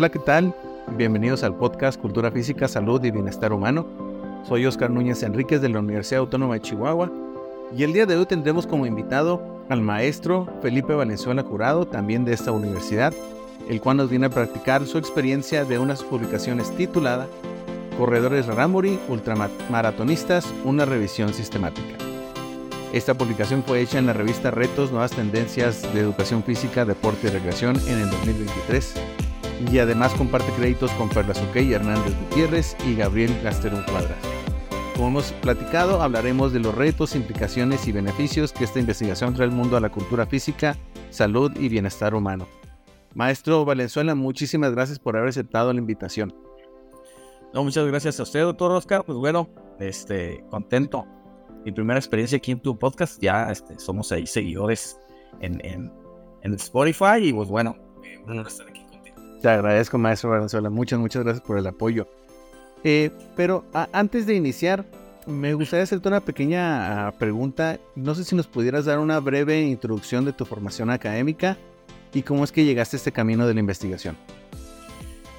Hola, ¿qué tal? Bienvenidos al podcast Cultura Física, Salud y Bienestar Humano. Soy Oscar Núñez Enríquez de la Universidad Autónoma de Chihuahua y el día de hoy tendremos como invitado al maestro Felipe Valenzuela Jurado, también de esta universidad, el cual nos viene a practicar su experiencia de unas publicaciones titulada Corredores Raramuri, Ultramaratonistas, una revisión sistemática. Esta publicación fue hecha en la revista Retos, Nuevas Tendencias de Educación Física, Deporte y Recreación en el 2023 y además comparte créditos con Perla Suquey, Hernández Gutiérrez y Gabriel Gasterón Cuadras. Como hemos platicado, hablaremos de los retos, implicaciones y beneficios que esta investigación trae al mundo a la cultura física, salud y bienestar humano. Maestro Valenzuela, muchísimas gracias por haber aceptado la invitación. No, muchas gracias a usted, doctor Oscar. Pues bueno, este, contento. Mi primera experiencia aquí en tu podcast, ya este, somos ahí seguidores en, en, en Spotify y pues bueno, eh, un honor estar aquí te agradezco, maestro Valenzuela. Muchas, muchas gracias por el apoyo. Eh, pero antes de iniciar, me gustaría hacerte una pequeña ah, pregunta. No sé si nos pudieras dar una breve introducción de tu formación académica y cómo es que llegaste a este camino de la investigación.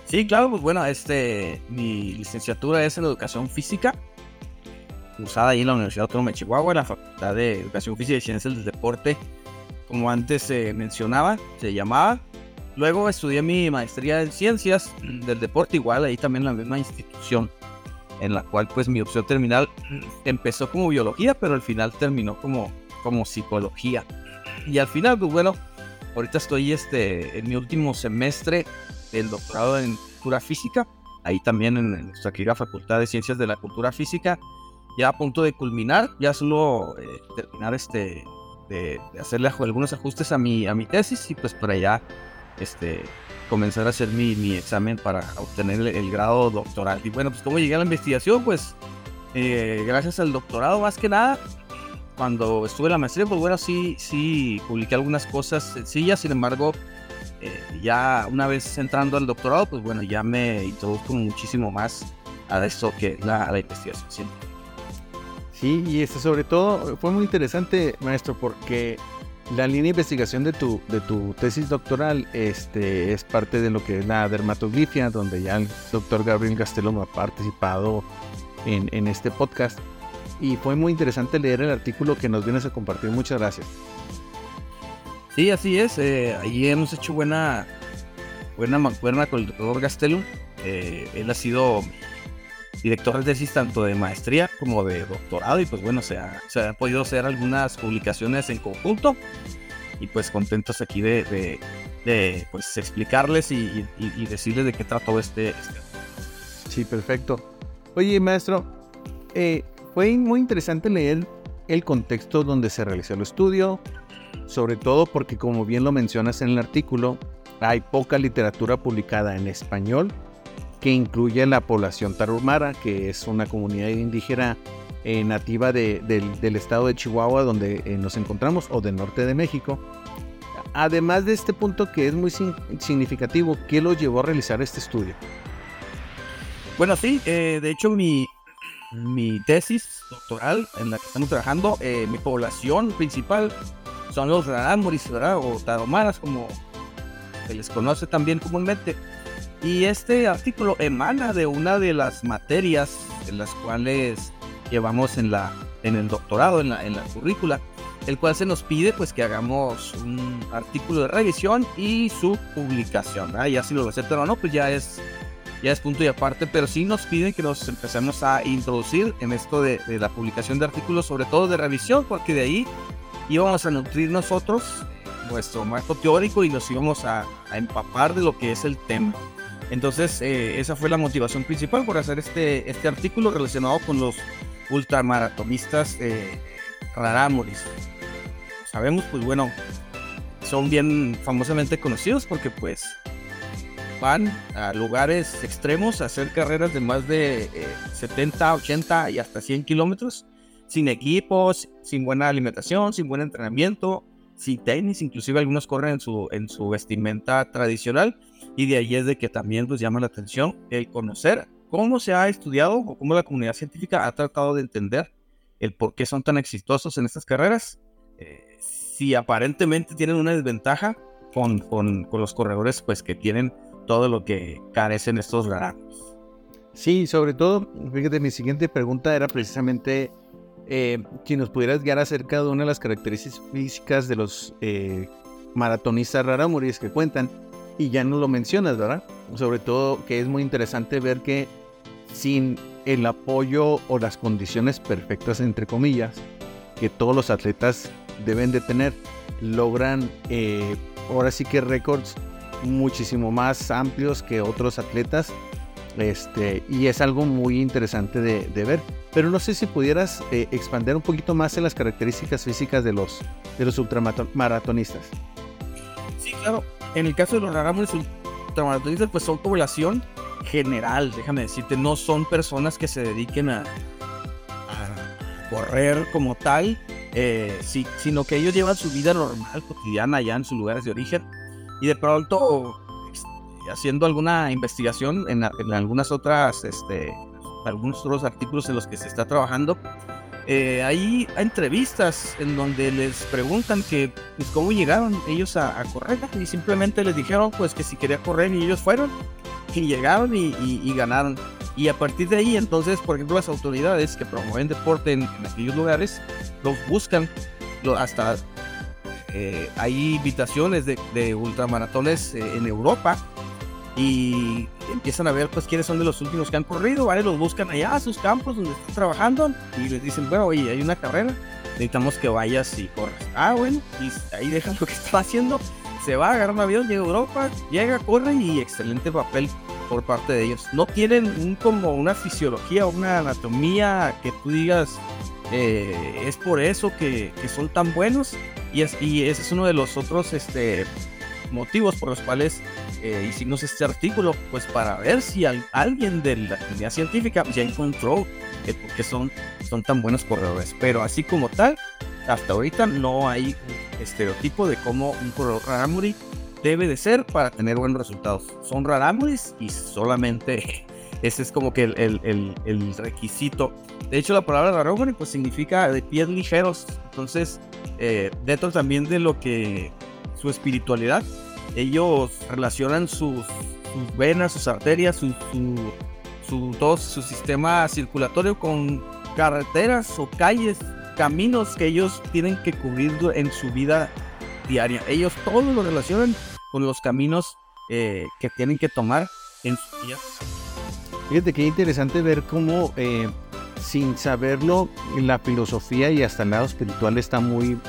Sí, claro, pues bueno, este, mi licenciatura es en Educación Física, cursada ahí en la Universidad Autónoma de Chihuahua, en la Facultad de Educación Física y Ciencias del Deporte, como antes se mencionaba, se llamaba. Luego estudié mi maestría en ciencias del deporte, igual ahí también en la misma institución, en la cual pues mi opción terminal empezó como biología, pero al final terminó como, como psicología. Y al final, pues bueno, ahorita estoy este, en mi último semestre del doctorado en cultura física, ahí también en nuestra querida Facultad de Ciencias de la Cultura Física, ya a punto de culminar, ya solo eh, terminar este, de, hacerle algunos ajustes a mi, a mi tesis y pues por allá este, comenzar a hacer mi, examen para obtener el, grado doctoral. Y bueno, pues cómo llegué a la investigación, pues eh, gracias al doctorado más que nada. Cuando estuve en la maestría, pues bueno, sí, sí, publiqué algunas cosas sencillas, sin embargo, eh, ya una vez entrando al doctorado, pues bueno, ya me introduzco muchísimo más a esto que la, la investigación Sí, y este, sobre todo fue muy interesante, maestro, porque la línea de investigación de tu, de tu tesis doctoral este, es parte de lo que es la dermatoglifia, donde ya el doctor Gabriel Gastelum ha participado en, en, este podcast. Y fue muy interesante leer el artículo que nos vienes a compartir. Muchas gracias. Sí, así es. Eh, hemos hecho buena, buena mancuerna con el doctor Gastelum. Eh, él ha sido director de tesis tanto de maestría como de doctorado y pues bueno, se, ha, se han podido hacer algunas publicaciones en conjunto y pues contentos aquí de, de, pues explicarles y, decirles de qué trató este, este, Sí, perfecto. Oye, maestro, eh, fue muy interesante leer el contexto donde se realizó el estudio, sobre todo porque como bien lo mencionas en el artículo, hay poca literatura publicada en español que incluye la población tarumara, que es una comunidad indígena eh, nativa del, estado de Chihuahua donde eh, nos encontramos o del norte de México. Además de este punto que es muy significativo, ¿qué lo llevó a realizar este estudio? Bueno, sí, eh, de hecho mi, mi tesis doctoral en la que estamos trabajando, mi población principal son los rarámuris, o taromaras, como se les conoce también comúnmente. Y este artículo emana de una de las materias en las cuales llevamos en, la, en el doctorado, en la, en la currícula, el cual se nos pide pues que hagamos un artículo de revisión y su publicación. Ya si lo aceptan o no, pues ya es, ya es punto y aparte, pero sí nos piden que nos empecemos a introducir en esto de, la publicación de artículos, sobre todo de revisión, porque de ahí íbamos a nutrir nosotros nuestro marco teórico y nos íbamos a empapar de lo que es el tema. Entonces, eh, esa fue la motivación principal por hacer este, este artículo relacionado con los ultramaratonistas eh, rarámuris. Sabemos, pues bueno, son bien famosamente conocidos porque pues van a lugares extremos a hacer carreras de más de 70, eh, 80 y hasta 100 kilómetros sin equipos, sin buena alimentación, sin buen entrenamiento, sin tenis, inclusive algunos corren en su, en su vestimenta tradicional y de ahí es de que también pues llama la atención el conocer cómo se ha estudiado o cómo la comunidad científica ha tratado de entender el por qué son tan exitosos en estas carreras, eh, si aparentemente tienen una desventaja con, con, los corredores pues que tienen todo lo que carecen estos rarámuris. Sí, sobre todo, fíjate, mi siguiente pregunta era precisamente eh, si nos pudieras guiar acerca de una de las características físicas de los eh, maratonistas rarámuris que cuentan, y ya no lo mencionas, ¿verdad? Sobre todo que es muy interesante ver que sin el apoyo o las condiciones perfectas, entre comillas, que todos los atletas deben de tener, logran eh, ahora sí que récords muchísimo más amplios que otros atletas. Este, y es algo muy interesante de, ver. Pero no sé si pudieras eh, expandir un poquito más en las características físicas de los, de los ultramaratonistas. Sí, claro. En el caso de los rarámuris ultramaratonistas, pues son población general, déjame decirte, no son personas que se dediquen a, correr como tal, eh, sino que ellos llevan su vida normal, cotidiana allá en sus lugares de origen y de pronto haciendo alguna investigación en, algunas otras, este, algunos otros artículos en los que se está trabajando, eh, hay entrevistas en donde les preguntan que pues, cómo llegaron ellos a, a, correr y simplemente les dijeron pues que si quería correr y ellos fueron y llegaron y, ganaron. Y a partir de ahí, entonces, por ejemplo, las autoridades que promueven deporte en, aquellos lugares, los buscan, hasta eh, hay invitaciones de, ultramaratones eh, en Europa y empiezan a ver pues quiénes son de los últimos que han corrido, ¿vale? Los buscan allá a sus campos donde están trabajando y les dicen, bueno, oye, hay una carrera, necesitamos que vayas y corras. Ah, bueno, y ahí dejan lo que está haciendo se va, a agarrar un avión, llega a Europa, llega, corre y excelente papel por parte de ellos. No tienen un, como una fisiología, una anatomía que tú digas, eh, es por eso que, son tan buenos. Y, es, y ese es uno de los otros este, motivos por los cuales eh, hicimos este artículo, pues para ver si alguien de la comunidad científica ya encontró que porque son, son tan buenos corredores. Pero así como tal, hasta ahorita no hay estereotipo de cómo un corredor rarámuri debe de ser para tener buenos resultados. Son rarámuris y solamente ese es como que el, requisito. De hecho, la palabra rarámuri pues significa de pies ligeros. Entonces, eh, dentro también de lo que su espiritualidad, ellos relacionan sus, venas, sus arterias, su, su, todo su sistema circulatorio con carreteras o calles caminos que ellos tienen que cubrir en su vida diaria. Ellos todos lo relacionan con los caminos eh, que tienen que tomar en su día. Fíjate qué interesante ver cómo, eh, sin saberlo, la filosofía y hasta el lado espiritual está muy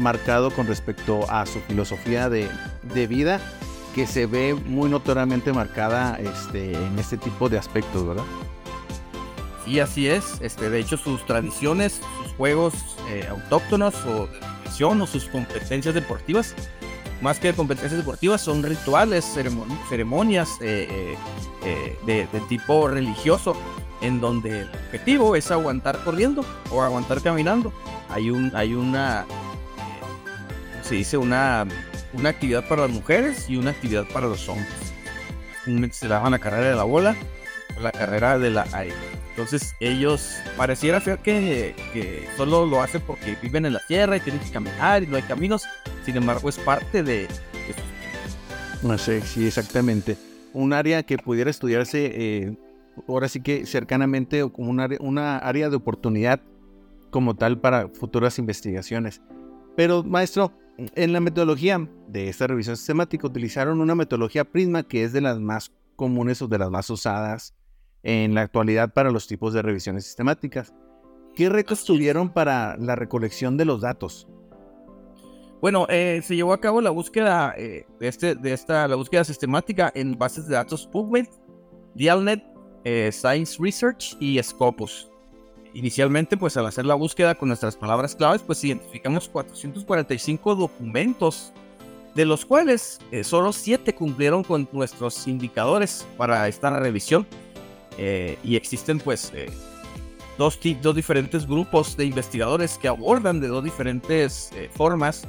marcado con respecto a su filosofía de, de vida, que se ve muy notoriamente marcada este, en este tipo de aspectos, ¿verdad? Y así es. Este, de hecho, sus tradiciones, sus juegos eh, autóctonos o de o sus competencias deportivas, más que competencias deportivas, son rituales, ceremonias eh, eh, de, tipo religioso, en donde el objetivo es aguantar corriendo o aguantar caminando. Hay un, hay una, se dice una, una actividad para las mujeres y una actividad para los hombres. Se la la carrera de la bola, la carrera de la aire. Entonces ellos pareciera ser que, solo lo hacen porque viven en la tierra y tienen que caminar y no hay caminos. Sin embargo, es parte de... No sé, sí, exactamente. Un área que pudiera estudiarse eh, ahora sí que cercanamente o como una área de oportunidad como tal para futuras investigaciones. Pero maestro, en la metodología de esta revisión sistemática utilizaron una metodología Prisma que es de las más comunes o de las más usadas en la actualidad para los tipos de revisiones sistemáticas. ¿Qué retos tuvieron para la recolección de los datos? Bueno, eh, se llevó a cabo la búsqueda eh, de, este, de esta, la búsqueda sistemática en bases de datos PubMed, Dialnet, eh, Science Research y Scopus. Inicialmente, pues al hacer la búsqueda con nuestras palabras claves, pues identificamos 445 documentos, de los cuales solo 7 cumplieron con nuestros indicadores para esta revisión. Eh, y existen pues eh, dos, diferentes grupos de investigadores que abordan de dos diferentes eh, formas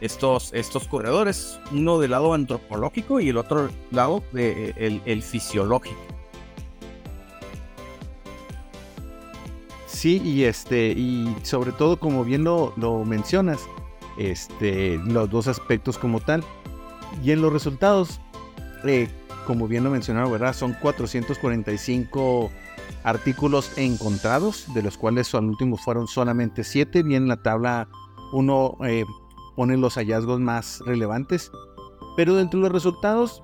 estos, estos corredores, uno del lado antropológico y el otro lado el fisiológico. Sí, y este, y sobre todo, como bien lo, mencionas, este, los dos aspectos como tal. Y en los resultados, eh, como bien lo mencionaba, ¿verdad? Son 445 artículos encontrados, de los cuales al último fueron solamente 7. Bien, la tabla uno eh, pone los hallazgos más relevantes. Pero dentro de los resultados,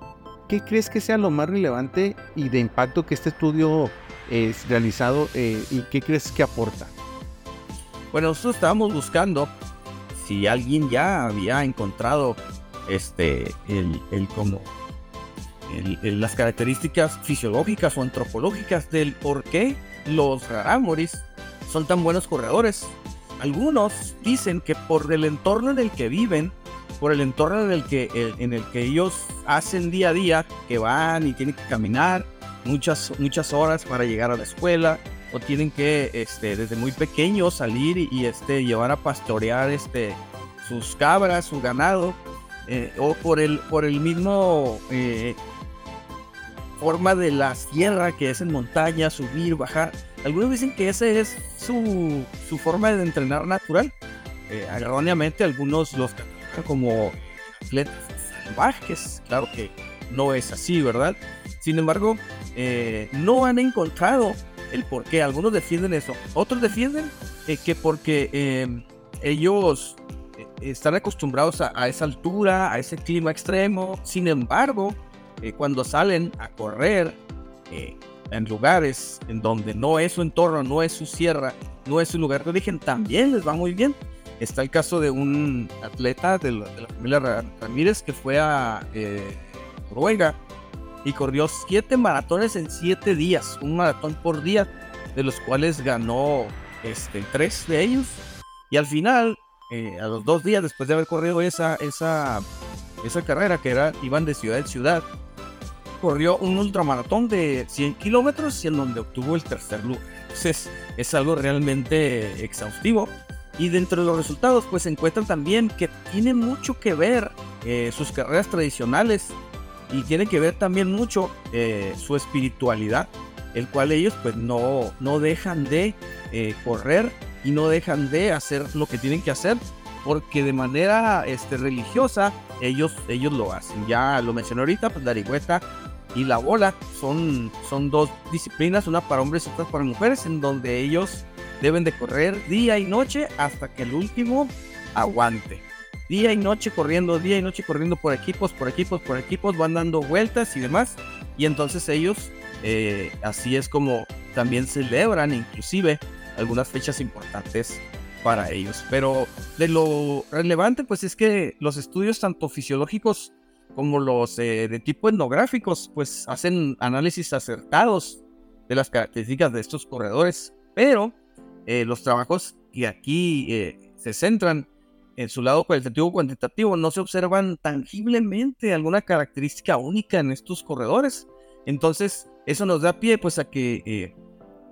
¿qué crees que sea lo más relevante y de impacto que este estudio es realizado eh, y qué crees que aporta? Bueno, nosotros estábamos buscando si alguien ya había encontrado este el, el como las características fisiológicas o antropológicas del por qué los rarámuris son tan buenos corredores. Algunos dicen que por el entorno en el que viven, por el entorno en el que, en el que ellos hacen día a día, que van y tienen que caminar muchas, muchas horas para llegar a la escuela, o tienen que este, desde muy pequeños salir y, este, llevar a pastorear este, sus cabras, su ganado, eh, o por el, por el mismo eh, forma de la sierra, que es en montaña, subir, bajar. Algunos dicen que esa es su, su forma de entrenar natural. Eh, erróneamente, algunos los como atletas salvajes. Claro que no es así, ¿verdad? Sin embargo, eh, no han encontrado el por qué. Algunos defienden eso. Otros defienden eh, que porque ellos están acostumbrados a, esa altura, a ese clima extremo. Sin embargo, eh, cuando salen a correr eh, en lugares en donde no es su entorno, no es su sierra, no es su lugar de origen, también les va muy bien. Está el caso de un atleta de la, familia Ramírez que fue a eh, Noruega y corrió siete maratones en siete días, un maratón por día, de los cuales ganó este, tres de ellos. Y al final, a los dos días después de haber corrido esa, esa, esa carrera, que era, iban de ciudad en ciudad, corrió un ultramaratón de 100 kilómetros y en donde obtuvo el tercer lugar. Entonces es algo realmente exhaustivo. Y dentro de los resultados pues se encuentran también que tiene mucho que ver eh, sus carreras tradicionales y tiene que ver también mucho eh, su espiritualidad, el cual ellos pues no, no dejan de eh, correr y no dejan de hacer lo que tienen que hacer porque de manera este, religiosa ellos, ellos lo hacen. Ya lo mencioné ahorita, pues la y la bola son, son dos disciplinas, una para hombres y otra para mujeres, en donde ellos deben de correr día y noche hasta que el último aguante. Día y noche corriendo, día y noche corriendo por equipos, por equipos, por equipos, van dando vueltas y demás. Y entonces ellos, eh, así es como también celebran inclusive algunas fechas importantes para ellos. Pero de lo relevante pues es que los estudios tanto fisiológicos como los eh, de tipo etnográficos, pues hacen análisis acertados de las características de estos corredores, pero eh, los trabajos que aquí eh, se centran en su lado cualitativo cuantitativo no se observan tangiblemente alguna característica única en estos corredores. Entonces, eso nos da pie pues a que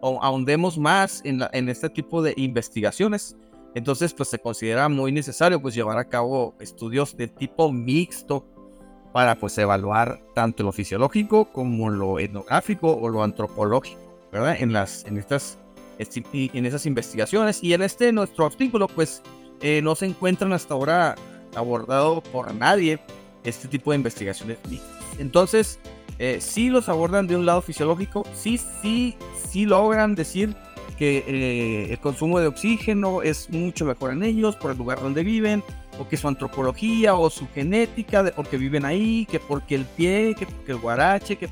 ahondemos más en, en este tipo de investigaciones. Entonces, pues se considera muy necesario pues llevar a cabo estudios de tipo mixto para pues evaluar tanto lo fisiológico como lo etnográfico o lo antropológico, ¿verdad? En las en estas en esas investigaciones y en este nuestro artículo pues eh, no se encuentran hasta ahora abordado por nadie este tipo de investigaciones entonces eh, sí los abordan de un lado fisiológico sí sí sí logran decir que eh, el consumo de oxígeno es mucho mejor en ellos por el lugar donde viven o que su antropología o su genética, de porque viven ahí, que porque el pie, que porque el guarache, que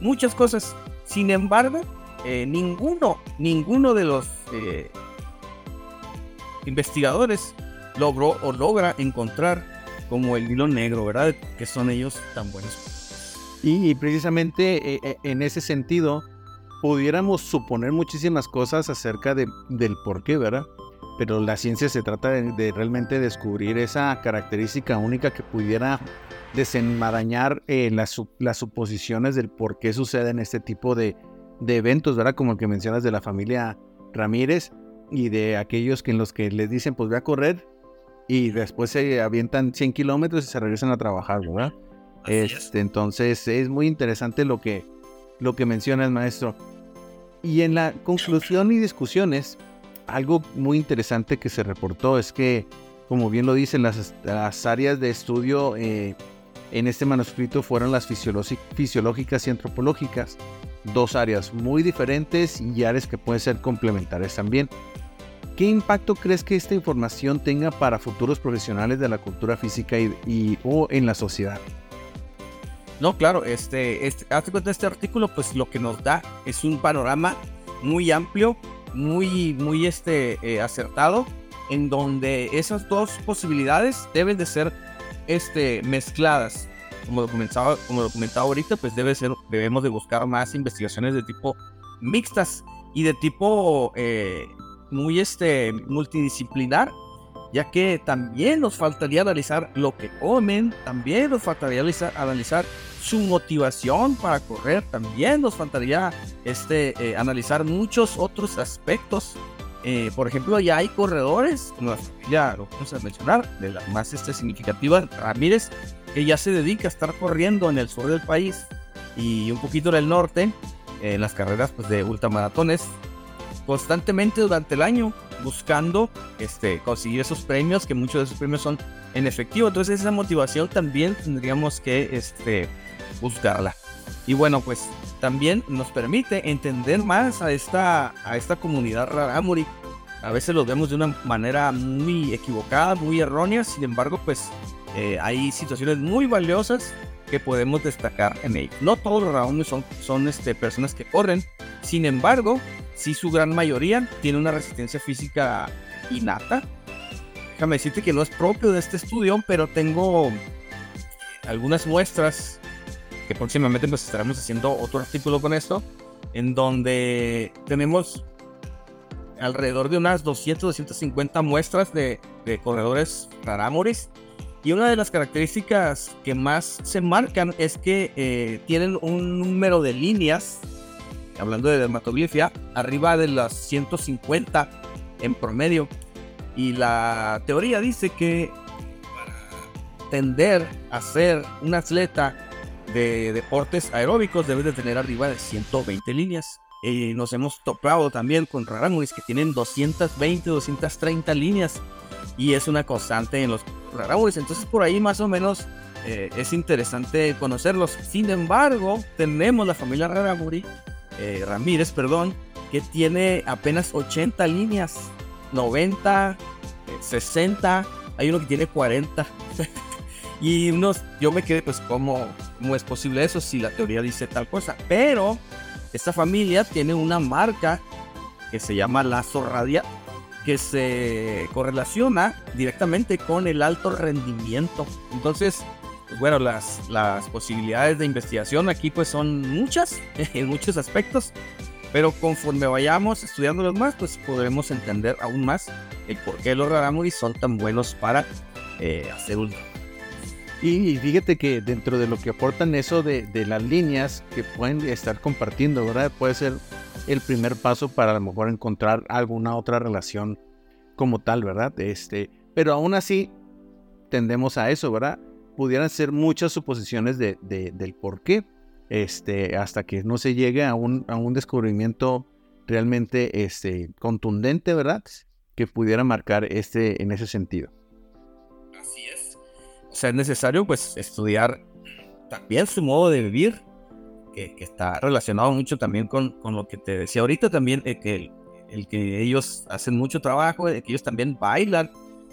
muchas cosas. Sin embargo, eh, ninguno, ninguno de los eh, investigadores logró o logra encontrar como el hilo negro, ¿verdad? Que son ellos tan buenos. Y, precisamente eh, en ese sentido, pudiéramos suponer muchísimas cosas acerca de, del por qué, ¿verdad? pero la ciencia se trata de, realmente descubrir esa característica única que pudiera desenmarañar las, las, suposiciones del por qué suceden este tipo de, de, eventos, ¿verdad? Como el que mencionas de la familia Ramírez y de aquellos que en los que les dicen, pues ve a correr y después se avientan 100 kilómetros y se regresan a trabajar, ¿verdad? Este, entonces es muy interesante lo que, lo que menciona el maestro. Y en la conclusión y discusiones, algo muy interesante que se reportó es que, como bien lo dicen, las, áreas de estudio eh, en este manuscrito fueron las fisiológicas y antropológicas, dos áreas muy diferentes y áreas que pueden ser complementarias también. ¿Qué impacto crees que esta información tenga para futuros profesionales de la cultura física y, o en la sociedad? No, claro, este, este, este artículo, pues lo que nos da es un panorama muy amplio, muy, muy este, eh, acertado, en donde esas dos posibilidades deben de ser este, mezcladas. Como lo, comentaba, como lo comentaba ahorita, pues debe ser, debemos de buscar más investigaciones de tipo mixtas y de tipo eh, muy este, multidisciplinar ya que también nos faltaría analizar lo que comen, también nos faltaría analizar, su motivación para correr, también nos faltaría este, eh, analizar muchos otros aspectos. Eh, por ejemplo, ya hay corredores, familia, lo vamos a mencionar, de la más este, significativa, Ramírez, que ya se dedica a estar corriendo en el sur del país y un poquito en el norte, en las carreras pues, de ultramaratones, constantemente durante el año buscando este, conseguir esos premios, que muchos de esos premios son en efectivo. Entonces esa motivación también tendríamos que este, buscarla. Y bueno, pues también nos permite entender más a esta, a esta comunidad rarámuri. A veces lo vemos de una manera muy equivocada, muy errónea, sin embargo, pues eh, hay situaciones muy valiosas que podemos destacar en ellos. No todos los rarámuri son, son este, personas que corren, sin embargo, sí su gran mayoría tiene una resistencia física innata. Déjame decirte que no es propio de este estudio, pero tengo algunas muestras que próximamente pues estaremos haciendo otro artículo con esto, en donde tenemos alrededor de unas 200, 250 muestras de, corredores rarámores. Y una de las características que más se marcan es que eh, tienen un número de líneas hablando de dermatoglifia, arriba de las 150 en promedio. Y la teoría dice que para tender a ser un atleta de deportes aeróbicos debe de tener arriba de 120 líneas. Y nos hemos topado también con rarámuris que tienen 220, 230 líneas. Y es una constante en los rarámuris. Entonces por ahí más o menos eh, es interesante conocerlos. Sin embargo, tenemos la familia rarámuri eh, Ramírez, perdón, que tiene apenas 80 líneas, 90, 60, eh, hay uno que tiene 40. y unos, yo me quedé pues ¿cómo, cómo es posible eso si la teoría dice tal cosa. Pero esta familia tiene una marca que se llama lazo radial que se correlaciona directamente con el alto rendimiento. Entonces, pues bueno, las, las posibilidades de investigación aquí pues son muchas, en muchos aspectos, pero conforme vayamos estudiándolos más, pues podremos entender aún más el por qué los rarámuris son tan buenos para eh, hacer un... Y fíjate que dentro de lo que aportan eso de, de, las líneas que pueden estar compartiendo, ¿verdad? Puede ser el primer paso para a lo mejor encontrar alguna otra relación como tal, ¿verdad? Este, pero aún así tendemos a eso, ¿verdad? pudieran ser muchas suposiciones de, del por qué, este, hasta que no se llegue a un, a un descubrimiento realmente este, contundente, ¿verdad? Que pudiera marcar este en ese sentido. Así es. O sea, es necesario pues estudiar también su modo de vivir, que, está relacionado mucho también con, con, lo que te decía ahorita también, el, que ellos hacen mucho trabajo, que ellos también bailan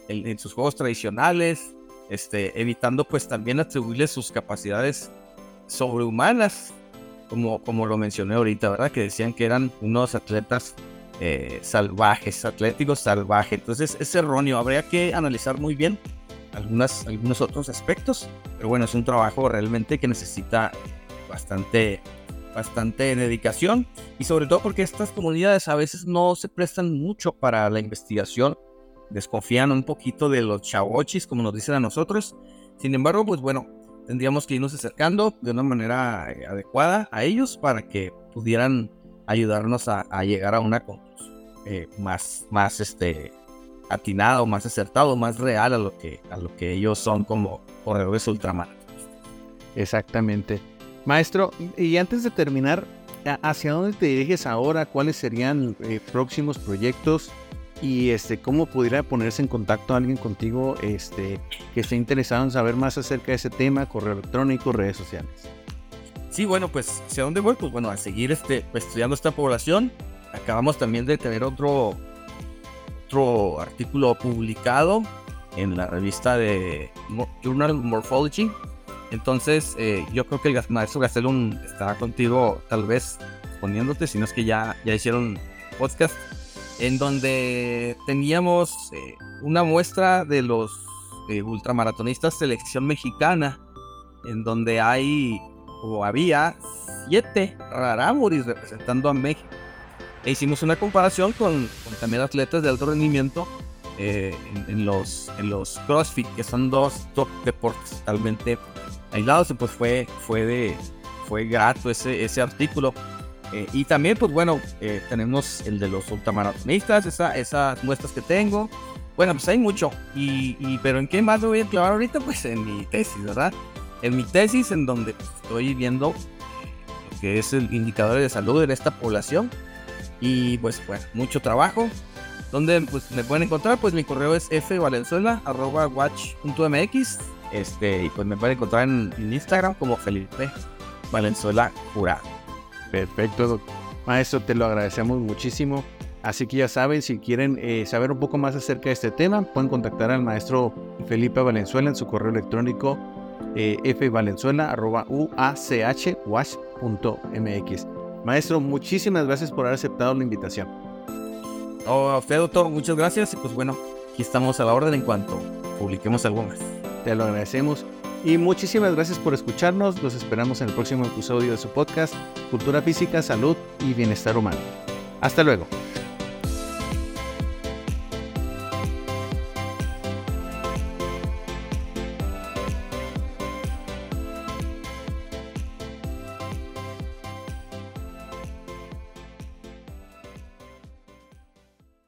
en sus juegos tradicionales, este, evitando pues también atribuirle sus capacidades sobrehumanas, como, como lo mencioné ahorita, ¿verdad? Que decían que eran unos atletas eh, salvajes, atléticos salvajes. Entonces es erróneo, habría que analizar muy bien algunos otros aspectos, pero bueno, es un trabajo realmente que necesita bastante, bastante dedicación y sobre todo porque estas comunidades a veces no se prestan mucho para la investigación desconfían un poquito de los chavochis, como nos dicen a nosotros. Sin embargo, pues bueno, tendríamos que irnos acercando de una manera eh, adecuada a ellos para que pudieran ayudarnos a, llegar a una conclusión eh, más, más este, atinada más acertado, más real a lo que, a lo que ellos son como corredores ultramaratonistas. Exactamente. Maestro, y antes de terminar, ¿hacia dónde te diriges ahora? ¿Cuáles serían eh, próximos proyectos? y este, cómo pudiera ponerse en contacto alguien contigo este, que esté interesado en saber más acerca de ese tema, correo electrónico, redes sociales. Sí, bueno, pues, ¿hacia dónde voy? Pues bueno, a seguir este, estudiando esta población. Acabamos también de tener otro, otro artículo publicado en la revista de Journal Morphology. Entonces, eh, yo creo que el maestro Gastelum estará contigo, tal vez poniéndote, si no es que ya, ya hicieron podcast, en donde teníamos eh, una muestra de los eh, ultramaratonistas selección mexicana, en donde hay o había siete rarámuris representando a México. E hicimos una comparación con, también atletas de alto rendimiento eh, en, los, en los CrossFit, que son dos top deportes totalmente aislados. Pues fue, fue, de, fue grato ese, ese artículo. Eh, y también, pues bueno, eh, tenemos el de los ultramaratonistas, esa, esas muestras que tengo. Bueno, pues hay mucho. Y, y, pero ¿en qué más me voy a clavar ahorita? Pues en mi tesis, ¿verdad? En mi tesis, en donde estoy viendo lo que es el indicador de salud en esta población. Y pues, bueno, mucho trabajo. Donde pues, me pueden encontrar? Pues mi correo es fvalenzuela.watch.mx. Este, y pues me pueden encontrar en, Instagram como Felipe Valenzuela Jurado. Perfecto, maestro, te lo agradecemos muchísimo. Así que ya saben, si quieren eh, saber un poco más acerca de este tema, pueden contactar al maestro Felipe Valenzuela en su correo electrónico eh, fvalenzuela.uchwash.mx. Maestro, muchísimas gracias por haber aceptado la invitación. Oh, a usted, doctor, muchas gracias. Y pues bueno, aquí estamos a la orden en cuanto publiquemos algo más. Te lo agradecemos. Y muchísimas gracias por escucharnos. Los esperamos en el próximo episodio de su podcast, Cultura Física, Salud y Bienestar Humano. Hasta luego.